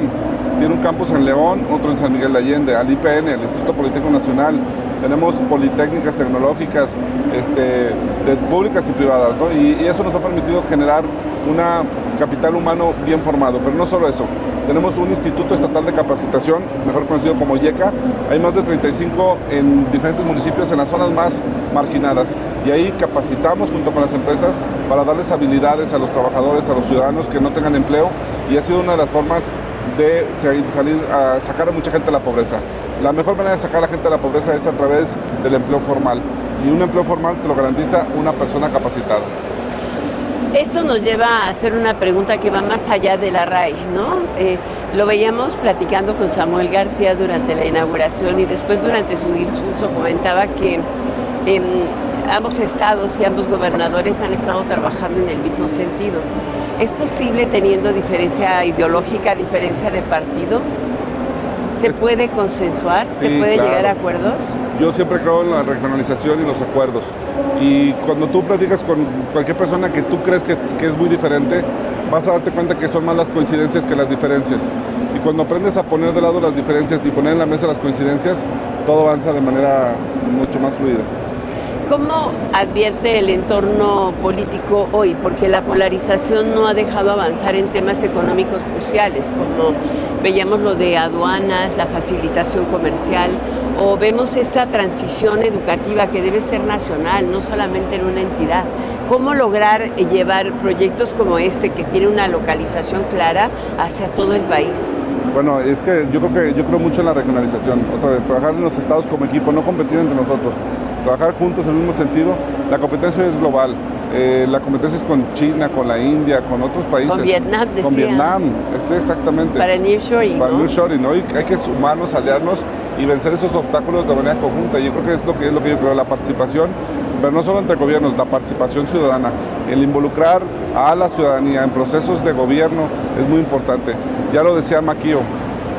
Tiene un campus en León, otro en San Miguel de Allende, al IPN, el Instituto Politécnico Nacional. Tenemos politécnicas tecnológicas, este, de públicas y privadas, ¿no? y, y eso nos ha permitido generar una capital humano bien formado. Pero no solo eso, tenemos un Instituto Estatal de Capacitación, mejor conocido como IECA. Hay más de 35 en diferentes municipios en las zonas más marginadas. Y ahí capacitamos junto con las empresas para darles habilidades a los trabajadores, a los ciudadanos que no tengan empleo. Y ha sido una de las formas de salir a sacar a mucha gente de la pobreza. La mejor manera de sacar a la gente de la pobreza es a través del empleo formal. Y un empleo formal te lo garantiza una persona capacitada. Esto nos lleva a hacer una pregunta que va más allá de la RAI, ¿no? Eh, lo veíamos platicando con Samuel García durante la inauguración y después durante su discurso comentaba que ambos estados y ambos gobernadores han estado trabajando en el mismo sentido. ¿Es posible teniendo diferencia ideológica, diferencia de partido? ¿Se puede consensuar? ¿Se puede claro. llegar a acuerdos? Yo siempre creo en la regionalización y los acuerdos. Y cuando tú platicas con cualquier persona que tú crees que, que es muy diferente, vas a darte cuenta que son más las coincidencias que las diferencias. Y cuando aprendes a poner de lado las diferencias y poner en la mesa las coincidencias, todo avanza de manera mucho más fluida. ¿Cómo advierte el entorno político hoy? Porque la polarización no ha dejado avanzar en temas económicos cruciales, como veíamos lo de aduanas, la facilitación comercial, o vemos esta transición educativa que debe ser nacional, no solamente en una entidad. ¿Cómo lograr llevar proyectos como este, que tiene una localización clara, hacia todo el país? Bueno, es que yo creo que yo creo mucho en la regionalización. Otra vez, trabajar en los estados como equipo, no competir entre nosotros. Trabajar juntos en el mismo sentido. La competencia es global. Eh, la competencia es con China, con la India, con otros países. Con Vietnam, Con. Vietnam, es exactamente. Para el nearshoring, Para el ¿no? nearshoring, ¿no? Y hay que sumarnos, aliarnos y vencer esos obstáculos de manera conjunta. Yo creo que es lo que es lo que yo creo, la participación, pero no solo entre gobiernos, la participación ciudadana, el involucrar a la ciudadanía en procesos de gobierno es muy importante. Ya lo decía Maquio,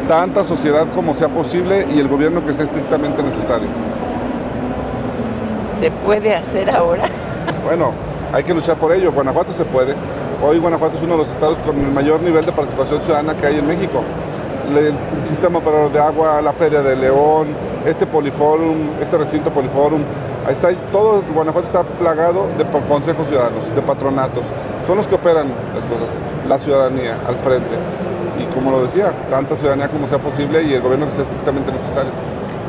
tanta sociedad como sea posible y el gobierno que sea estrictamente necesario. ¿Se puede hacer ahora? Bueno, hay que luchar por ello. Guanajuato se puede. Hoy Guanajuato es uno de los estados con el mayor nivel de participación ciudadana que hay en México. El sistema operador de agua, la Feria de León, este Poliforum, este recinto Poliforum, ahí está, todo Guanajuato está plagado de consejos ciudadanos, de patronatos. Son los que operan las cosas, la ciudadanía al frente. Y como lo decía, tanta ciudadanía como sea posible y el gobierno que sea estrictamente necesario.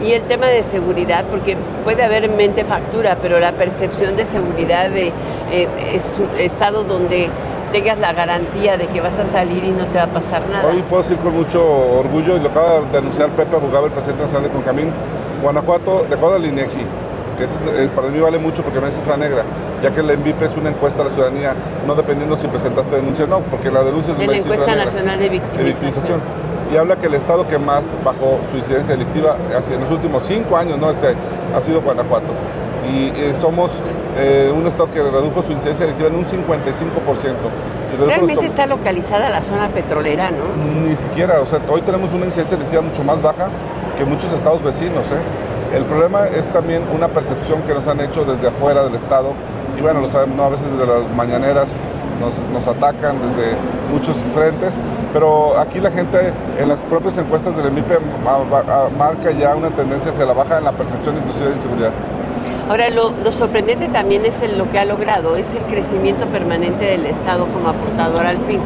Y el tema de seguridad, porque puede haber en mente factura, pero la percepción de seguridad de, eh, es un estado donde tengas la garantía de que vas a salir y no te va a pasar nada. Hoy puedo decir con mucho orgullo, y lo acaba de anunciar Pepe Abogado, el presidente nacional de Concamín, Guanajuato, de acuerdo al INEGI, que es, eh, para mí vale mucho porque no hay cifra negra, ya que el MVP es una encuesta a la ciudadanía, no dependiendo si presentaste denuncia o no, porque la denuncia es de la cifra encuesta negra nacional de victimización. Y habla que el estado que más bajó su incidencia delictiva en los últimos cinco años, no este, ha sido Guanajuato. Y eh, somos eh, un estado que redujo su incidencia delictiva en un 55%. Y redujo Realmente está localizada la zona petrolera, ¿no? Ni siquiera, o sea, hoy tenemos una incidencia delictiva mucho más baja que muchos estados vecinos. ¿eh? El problema es también una percepción que nos han hecho desde afuera del estado. Y bueno, lo saben, ¿no? a veces desde las mañaneras nos, nos atacan desde muchos frentes, pero aquí la gente en las propias encuestas del EMIPE ma- ma- marca ya una tendencia hacia la baja en la percepción inclusive de inseguridad. Ahora, lo, lo sorprendente también es el- lo que ha logrado, es el crecimiento permanente del Estado como aportador al PIB.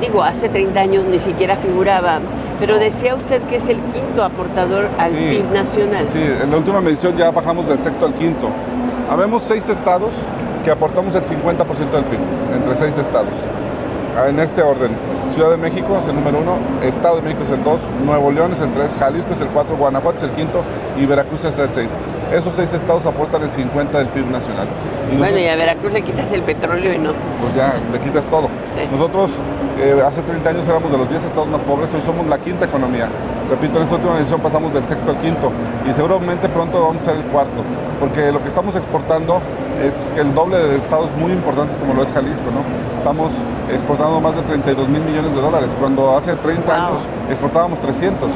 Digo, hace 30 años ni siquiera figuraba, pero decía usted que es el quinto aportador al Sí, PIB nacional. Sí, en la última medición ya bajamos del sexto al quinto. Habemos seis estados que aportamos el 50% del PIB, entre seis estados. En este orden, Ciudad de México es el número uno, Estado de México es el dos, Nuevo León es el tres, Jalisco es el cuatro, Guanajuato es el quinto y Veracruz es el seis. Esos seis estados aportan el 50% del PIB nacional. Y Bueno, nosotros- y a Veracruz le quitas el petróleo y no. pues ya le quitas todo. Sí. Nosotros eh, hace 30 años éramos de los 10 estados más pobres, hoy somos la quinta economía. Repito, en esta última edición pasamos del sexto al quinto y seguramente pronto vamos a ser el cuarto, porque lo que estamos exportando es que el doble de estados muy importantes como lo es Jalisco, ¿no? Estamos exportando más de 32 mil millones de dólares, cuando hace 30 Wow. años exportábamos 300.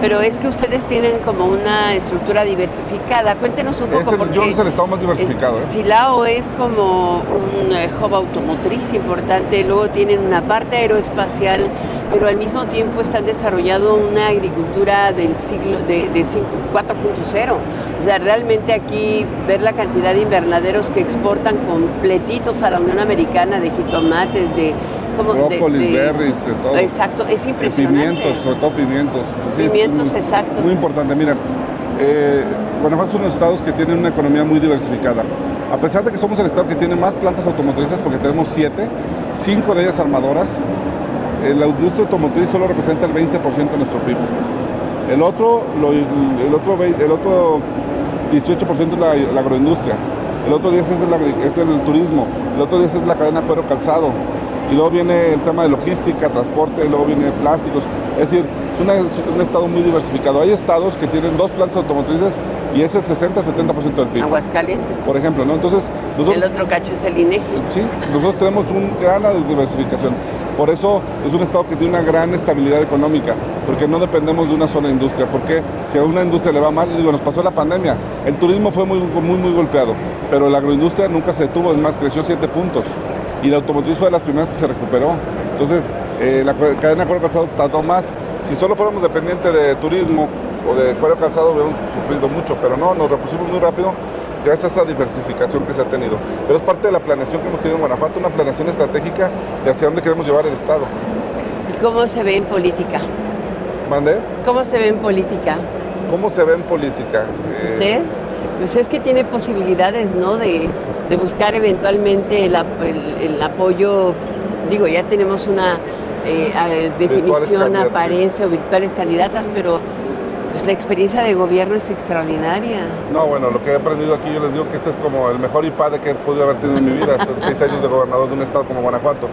Pero es que ustedes tienen como una estructura diversificada. Cuéntenos un poco Es el, yo es el estado más diversificado. ¿eh? Silao es como un eh, hub automotriz importante, luego tienen una parte aeroespacial, pero al mismo tiempo están desarrollando una agricultura del siglo de, de cinco- 4.0. O sea, realmente aquí ver la cantidad de invernaderos que exportan completitos a la Unión Americana de jitomates, de como Brócolis, de- berries, de todo. Exacto, es Eh, impresionante. Pimientos, sobre todo pimientos. Sí, Pimientos, muy- exacto. Muy importante. Mira, eh, Guanajuato es uno de los estados que tienen una economía muy diversificada. A pesar de que somos el estado que tiene más plantas automotrices, porque tenemos siete, cinco de ellas armadoras, eh, la industria automotriz solo representa el 20% de nuestro PIB. El otro, lo- el otro, vei- el otro 18% es la, la agroindustria. El otro 10 es el, es el turismo. El otro 10 es la cadena cuero calzado. Y luego viene el tema de logística, transporte, luego viene plásticos. Es decir, es, una- es un estado muy diversificado. Hay estados que tienen dos plantas automotrices y es el 60-70% del PIB. Aguascalientes. Por ejemplo, ¿no? Entonces, nosotros El otro cacho es el INEGI. Sí, nosotros tenemos una gran diversificación. Por eso es un estado que tiene una gran estabilidad económica, porque no dependemos de una sola industria. Porque si a una industria le va mal, digo, nos pasó la pandemia. El turismo fue muy, muy, muy golpeado, pero la agroindustria nunca se detuvo, es más, creció siete puntos. Y la automotriz fue de las primeras que se recuperó. Entonces, eh, la cadena cuero calzado tardó más. Si solo fuéramos dependientes de turismo o de cuero calzado, hubiéramos sufrido mucho, pero no, nos repusimos muy rápido gracias a esa diversificación que se ha tenido. Pero es parte de la planeación que hemos tenido en Guanajuato, una planeación estratégica de hacia dónde queremos llevar el Estado. ¿Y cómo se ve en política? ¿Mandé? ¿Cómo se ve en política? ¿Cómo se ve en política? Eh, ¿Usted? Pues es que tiene posibilidades, ¿no? De, de buscar eventualmente el, ap- el- el apoyo. Digo, ya tenemos una eh, definición, apariencia o virtuales candidatas, pero pues la experiencia de gobierno es extraordinaria. No, bueno, lo que he aprendido aquí, yo les digo que este es como el mejor IPADE que he podido haber tenido en mi vida, son seis años de gobernador de un estado como Guanajuato.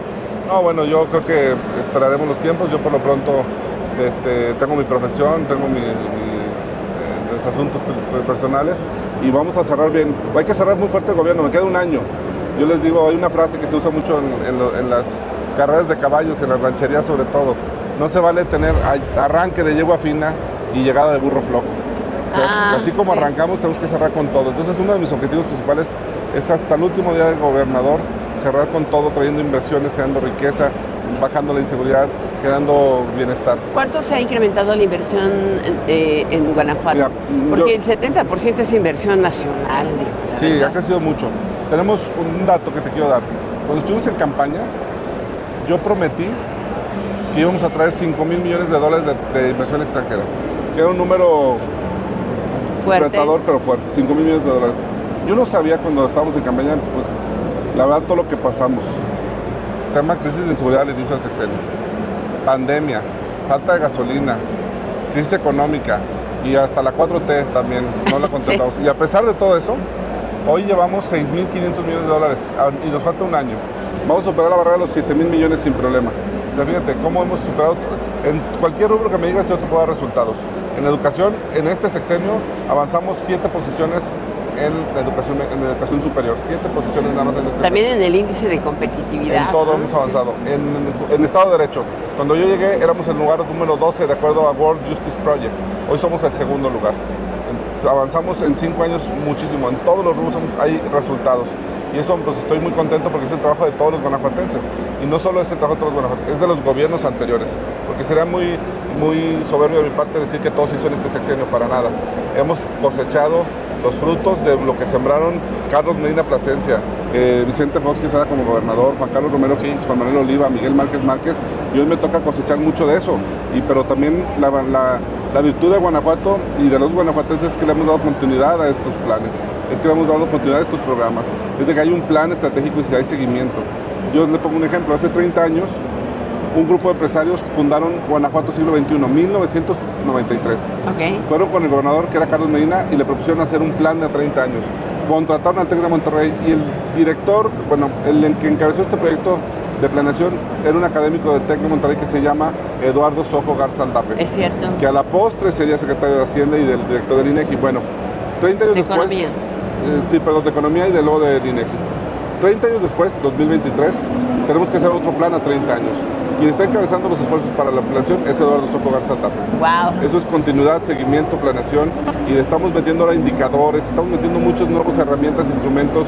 No, bueno, yo creo que esperaremos los tiempos, yo por lo pronto este, tengo mi profesión, tengo mi- asuntos pe- pe- personales y vamos a cerrar bien. Hay que cerrar muy fuerte el gobierno, me queda un año. Yo les digo, hay una frase que se usa mucho en, en lo- en las carreras de caballos, en las rancherías sobre todo. No se vale tener arranque de yegua fina y llegada de burro flojo. O sea, Ah, así como sí. arrancamos, tenemos que cerrar con todo. Entonces, uno de mis objetivos principales es hasta el último día de gobernador cerrar con todo, trayendo inversiones, creando riqueza, bajando la inseguridad, creando bienestar. ¿Cuánto se ha incrementado la inversión eh, en Guanajuato? Mira, Porque yo- el 70% es inversión nacional. Sí, verdad. ha crecido mucho. Tenemos un dato que te quiero dar. Cuando estuvimos en campaña, yo prometí que íbamos a traer 5 mil millones de dólares de, de inversión extranjera, que era un número Fuerte. retador pero fuerte, 5 mil millones de dólares. Yo no sabía cuando estábamos en campaña, pues la verdad todo lo que pasamos. Tema crisis de inseguridad al inicio del sexenio, pandemia, falta de gasolina, crisis económica y hasta la 4T también no la contemplamos. Y a pesar de todo eso, hoy llevamos 6.500 millones de dólares y nos falta un año. Vamos a superar la barrera de los 7 mil millones sin problema. O sea, fíjate cómo hemos superado. En cualquier rubro que me digas, yo te puedo dar resultados. En educación, en este sexenio, avanzamos siete posiciones en la educación, en la educación superior. Siete posiciones nada más en este También en el índice de competitividad. En todo hemos avanzado. En, en, Estado de Derecho, cuando yo llegué éramos el lugar número 12 de acuerdo a World Justice Project. Hoy somos el segundo lugar. Avanzamos en cinco años muchísimo. En todos los rubros hay resultados. Y eso pues estoy muy contento porque es el trabajo de todos los guanajuatenses. Y no solo es el trabajo de todos los guanajuatenses, es de los gobiernos anteriores. Porque sería muy, muy soberbio de mi parte decir que todos hizo en este sexenio, para nada. Hemos cosechado los frutos de lo que sembraron Carlos Medina Plasencia, eh, Vicente Fox Quesada como gobernador, Juan Carlos Romero Kings, Juan Manuel Oliva, Miguel Márquez Márquez, y hoy me toca cosechar mucho de eso. Y, pero también la, la virtud de Guanajuato y de los guanajuatenses es que le hemos dado continuidad a estos planes, es que le hemos dado continuidad a estos programas, es de que hay un plan estratégico y si hay seguimiento. Yo le pongo un ejemplo, hace 30 años un grupo de empresarios fundaron Guanajuato siglo XXI, 1993. Fueron con el gobernador, que era Carlos Medina, y le propusieron hacer un plan de 30 años. Contrataron al TEC de Monterrey y el director, bueno, el que encabezó este proyecto de planeación era un académico del TEC de Monterrey que se llama Eduardo Sojo Garzaldape. Es cierto. Que a la postre sería secretario de Hacienda y del director del INEGI. Bueno, 30 años después... Economía. Eh, sí, perdón, de Economía y de luego del INEGI. 30 años después, 2023, tenemos que hacer otro plan a 30 años. Quien está encabezando los esfuerzos para la planeación es Eduardo Soco Garza Wow. Eso es continuidad, seguimiento, planeación y le estamos metiendo ahora indicadores, estamos metiendo muchas nuevas herramientas, instrumentos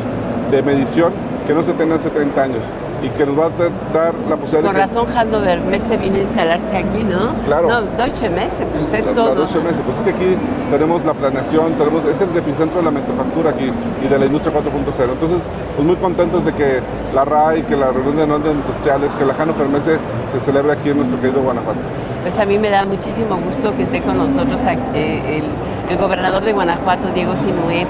de medición que no se tenían hace 30 años y que nos va a dar la posibilidad Con de razón Handover Messe vino a instalarse aquí, ¿no? Claro. No, Deutsche Messe, pues es la, todo. La Deutsche Messe, pues es que aquí tenemos la planeación, tenemos, es el epicentro de la manufactura aquí y de la industria 4.0. Entonces, pues muy contentos de que la RAI, que la reunión de Norte Industriales, que la Hannover Messe se celebre aquí en nuestro querido Guanajuato. Pues a mí me da muchísimo gusto que esté con nosotros eh, el, el gobernador de Guanajuato, Diego Sinué.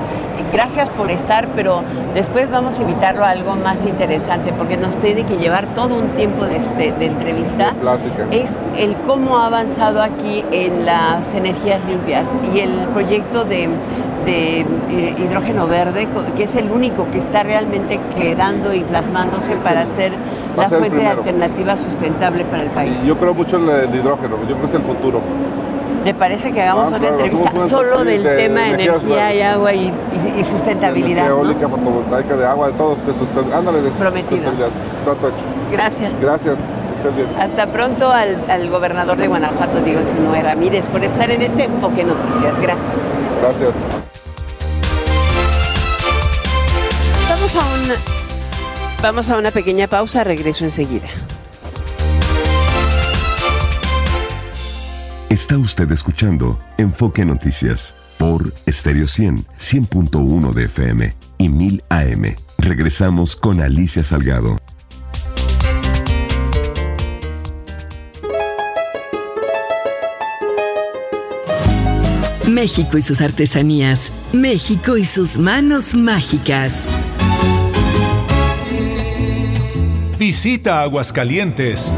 Gracias por estar, pero después vamos a invitarlo a algo más interesante, porque nos tiene que llevar todo un tiempo de, este, de entrevista. Plática. Es el cómo ha avanzado aquí en las energías limpias y el proyecto de, de eh, hidrógeno verde, que es el único que está realmente quedando y plasmándose Es para a la fuente de alternativa sustentable para el país. Y yo creo mucho en el hidrógeno, yo creo que es el futuro. ¿Le parece que hagamos Ah, una claro, entrevista una solo del de tema de energía y agua y, y- y sustentabilidad? Energía ¿no? eólica, fotovoltaica, de agua, de todo, de susten- ándale, de Prometido. sustentabilidad. Trato hecho. Gracias. Gracias, bien. Hasta pronto al, al gobernador de Guanajuato, Diego Sinué Ramírez, por estar en este Enfoque Noticias. Gracias. Gracias. Vamos a una, vamos a una pequeña pausa, regreso enseguida. Está usted escuchando Enfoque Noticias por Stereo 100, 100.1 de FM y 1000 AM. Regresamos con Alicia Salgado. México y sus artesanías. México y sus manos mágicas. Visita Aguascalientes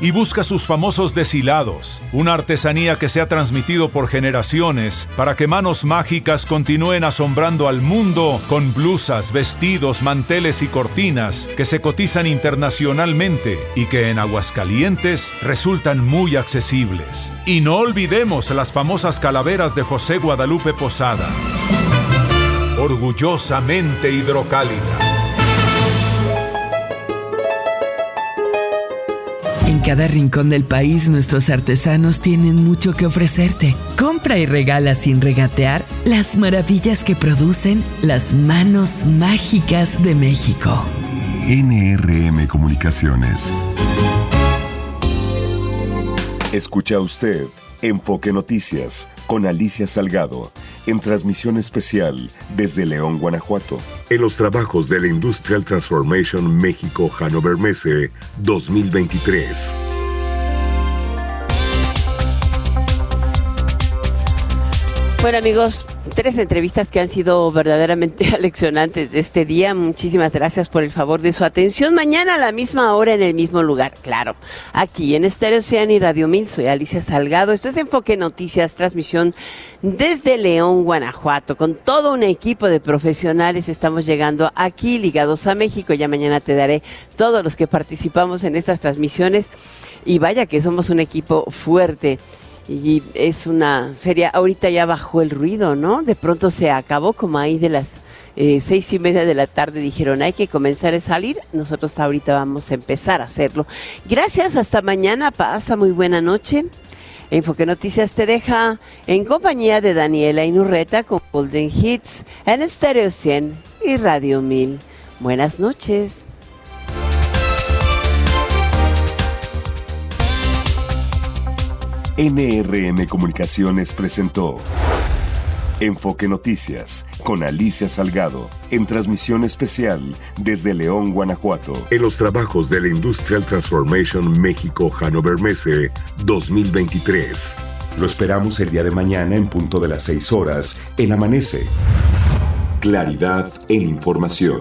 y busca sus famosos deshilados, una artesanía que se ha transmitido por generaciones para que manos mágicas continúen asombrando al mundo con blusas, vestidos, manteles y cortinas que se cotizan internacionalmente y que en Aguascalientes resultan muy accesibles. Y no olvidemos las famosas calaveras de José Guadalupe Posada. Orgullosamente hidrocálidas. En cada rincón del país nuestros artesanos tienen mucho que ofrecerte. Compra y regala sin regatear las maravillas que producen las manos mágicas de México. NRM Comunicaciones. Escucha usted Enfoque Noticias con Alicia Salgado en transmisión especial desde León, Guanajuato. En los trabajos de la Industrial Transformation México Hannover Messe 2023. Bueno amigos, tres entrevistas que han sido verdaderamente aleccionantes de este día. Muchísimas gracias por el favor de su atención. Mañana a la misma hora en el mismo lugar, claro. Aquí en Estéreo Ocean y Radio Mil, soy Alicia Salgado. Esto es Enfoque Noticias, transmisión desde León, Guanajuato. Con todo un equipo de profesionales estamos llegando aquí ligados a México. Ya mañana te daré todos los que participamos en estas transmisiones. Y vaya que somos un equipo fuerte. Y es una feria, ahorita ya bajó el ruido, ¿no? De pronto se acabó como ahí de las eh, seis y media de la tarde dijeron hay que comenzar a salir, nosotros ahorita vamos a empezar a hacerlo. Gracias, hasta mañana, pasa muy buena noche. Enfoque Noticias te deja en compañía de Daniela Inurreta con Golden Hits en Stereo 100 y Radio 1000. Buenas noches. NRM Comunicaciones presentó Enfoque Noticias con Alicia Salgado en transmisión especial desde León, Guanajuato. En los trabajos de la Industrial Transformation México Hannover Messe 2023. Lo esperamos el día de mañana en punto de las 6 horas en Amanece. Claridad en información.